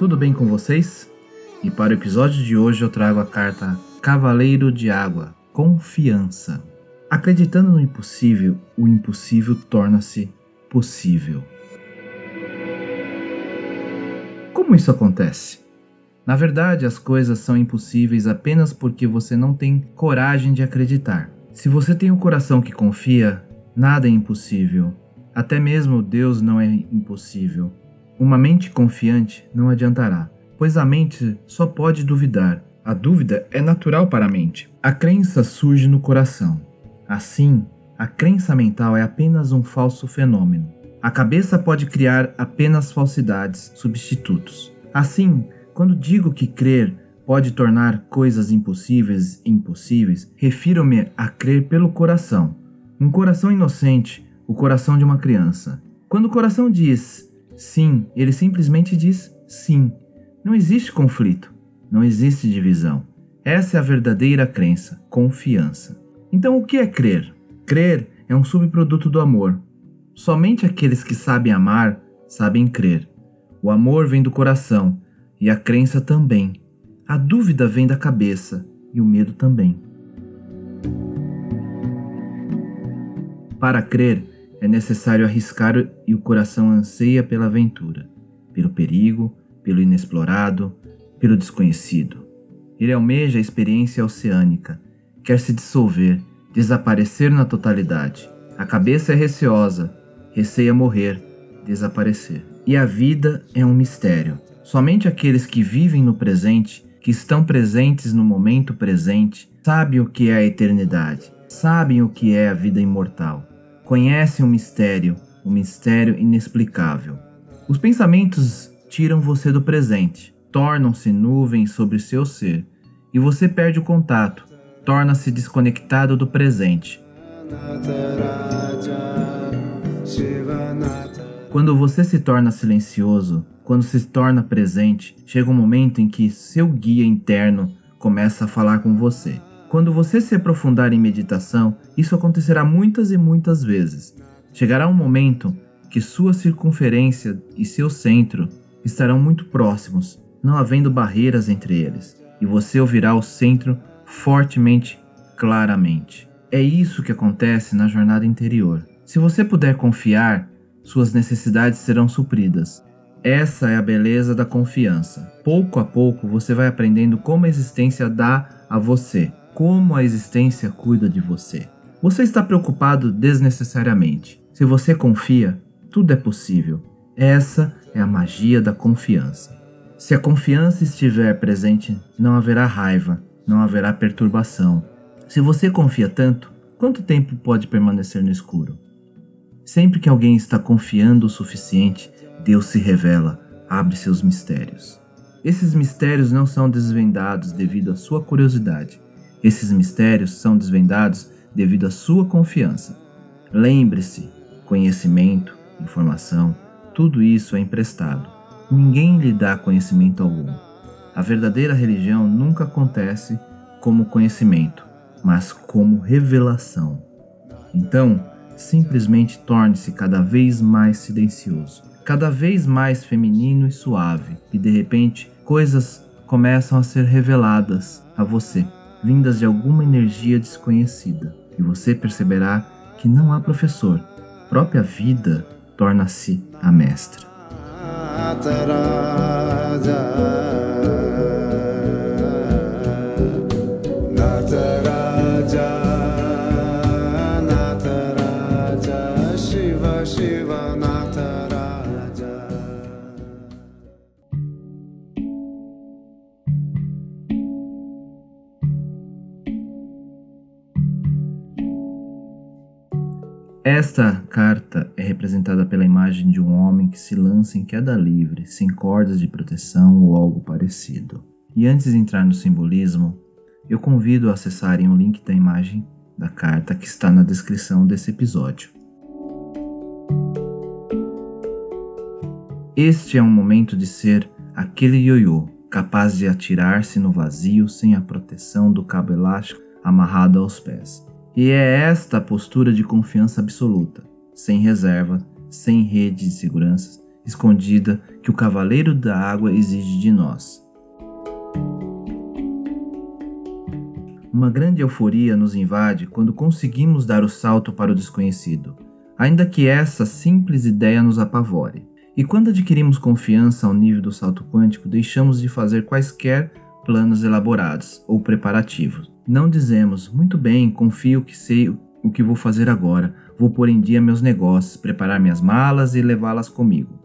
Tudo bem com vocês? E para o episódio de hoje eu trago a carta Cavaleiro de Água Confiança. Acreditando no impossível, o impossível torna-se possível. Como isso acontece? Na verdade, as coisas são impossíveis apenas porque você não tem coragem de acreditar. Se você tem um coração que confia, nada é impossível. Até mesmo Deus não é impossível. Uma mente confiante não adiantará, pois a mente só pode duvidar. A dúvida é natural para a mente. A crença surge no coração. Assim, a crença mental é apenas um falso fenômeno. A cabeça pode criar apenas falsidades, substitutos. Assim, quando digo que crer pode tornar coisas impossíveis impossíveis, refiro-me a crer pelo coração. Um coração inocente, o coração de uma criança. Quando o coração diz Sim, ele simplesmente diz sim. Não existe conflito, não existe divisão. Essa é a verdadeira crença, confiança. Então, o que é crer? Crer é um subproduto do amor. Somente aqueles que sabem amar sabem crer. O amor vem do coração e a crença também. A dúvida vem da cabeça e o medo também. Para crer, é necessário arriscar e o coração anseia pela aventura, pelo perigo, pelo inexplorado, pelo desconhecido. Ele almeja a experiência oceânica, quer se dissolver, desaparecer na totalidade. A cabeça é receosa, receia morrer, desaparecer. E a vida é um mistério. Somente aqueles que vivem no presente, que estão presentes no momento presente, sabem o que é a eternidade, sabem o que é a vida imortal conhecem o mistério, o mistério inexplicável. Os pensamentos tiram você do presente, tornam-se nuvens sobre seu ser, e você perde o contato, torna-se desconectado do presente. Quando você se torna silencioso, quando se torna presente, chega um momento em que seu guia interno começa a falar com você. Quando você se aprofundar em meditação, isso acontecerá muitas e muitas vezes. Chegará um momento que sua circunferência e seu centro estarão muito próximos, não havendo barreiras entre eles, e você ouvirá o centro fortemente, claramente. É isso que acontece na jornada interior. Se você puder confiar, suas necessidades serão supridas. Essa é a beleza da confiança. Pouco a pouco você vai aprendendo como a existência dá a você como a existência cuida de você. Você está preocupado desnecessariamente. Se você confia, tudo é possível. Essa é a magia da confiança. Se a confiança estiver presente, não haverá raiva, não haverá perturbação. Se você confia tanto, quanto tempo pode permanecer no escuro? Sempre que alguém está confiando o suficiente, Deus se revela, abre seus mistérios. Esses mistérios não são desvendados devido à sua curiosidade, esses mistérios são desvendados devido à sua confiança. Lembre-se: conhecimento, informação, tudo isso é emprestado. Ninguém lhe dá conhecimento algum. A verdadeira religião nunca acontece como conhecimento, mas como revelação. Então, simplesmente torne-se cada vez mais silencioso, cada vez mais feminino e suave, e de repente coisas começam a ser reveladas a você vindas de alguma energia desconhecida, e você perceberá que não há professor, própria vida torna-se a mestra. Esta carta é representada pela imagem de um homem que se lança em queda livre, sem cordas de proteção ou algo parecido. E antes de entrar no simbolismo, eu convido a acessarem o link da imagem da carta que está na descrição desse episódio. Este é um momento de ser aquele ioiô, capaz de atirar-se no vazio sem a proteção do cabo elástico amarrado aos pés. E é esta a postura de confiança absoluta, sem reserva, sem rede de seguranças, escondida que o cavaleiro da água exige de nós. Uma grande euforia nos invade quando conseguimos dar o salto para o desconhecido, ainda que essa simples ideia nos apavore. E quando adquirimos confiança ao nível do salto quântico, deixamos de fazer quaisquer planos elaborados ou preparativos. Não dizemos, muito bem, confio que sei o que vou fazer agora, vou pôr em dia meus negócios, preparar minhas malas e levá-las comigo.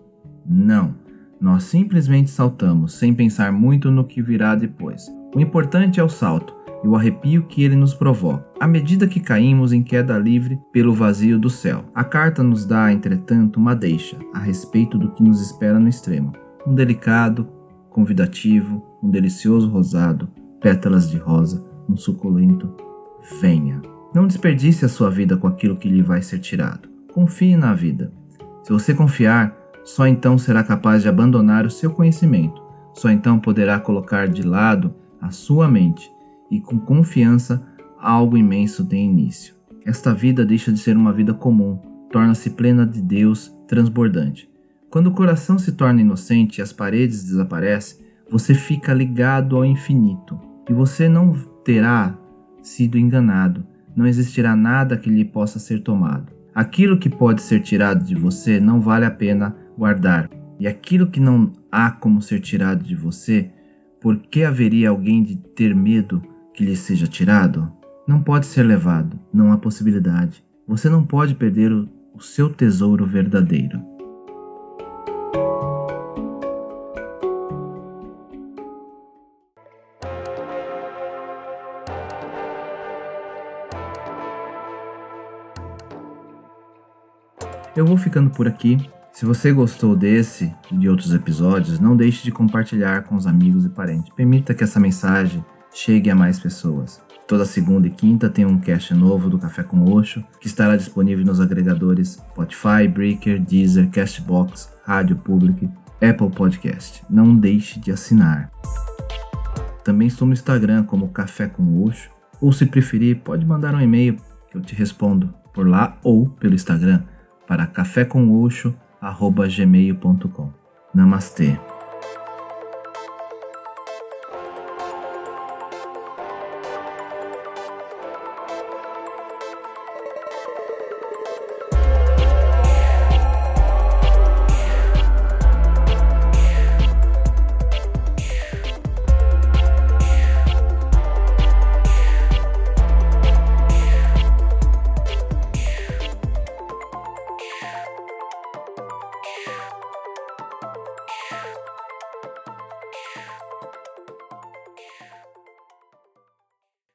Não, nós simplesmente saltamos, sem pensar muito no que virá depois. O importante é o salto e o arrepio que ele nos provoca, à medida que caímos em queda livre pelo vazio do céu. A carta nos dá, entretanto, uma deixa a respeito do que nos espera no extremo. Um delicado, convidativo, um delicioso rosado, pétalas de rosa, um suculento venha. Não desperdice a sua vida com aquilo que lhe vai ser tirado. Confie na vida. Se você confiar, só então será capaz de abandonar o seu conhecimento. Só então poderá colocar de lado a sua mente e com confiança algo imenso tem início. Esta vida deixa de ser uma vida comum, torna-se plena de Deus, transbordante. Quando o coração se torna inocente e as paredes desaparecem, você fica ligado ao infinito e você não terá sido enganado. Não existirá nada que lhe possa ser tomado. Aquilo que pode ser tirado de você não vale a pena guardar. E aquilo que não há como ser tirado de você, por que haveria alguém de ter medo que lhe seja tirado? Não pode ser levado, não há possibilidade. Você não pode perder o, o seu tesouro verdadeiro. Eu vou ficando por aqui. Se você gostou desse e de outros episódios, não deixe de compartilhar com os amigos e parentes. Permita que essa mensagem chegue a mais pessoas. Toda segunda e quinta tem um cast novo do Café com Oxo, que estará disponível nos agregadores Spotify, Breaker, Deezer, Castbox, Rádio Public, Apple Podcast. Não deixe de assinar. Também estou no Instagram como Café com Oxo, ou se preferir, pode mandar um e-mail que eu te respondo por lá ou pelo Instagram para cafécomoxo.gmail.com. Namastê.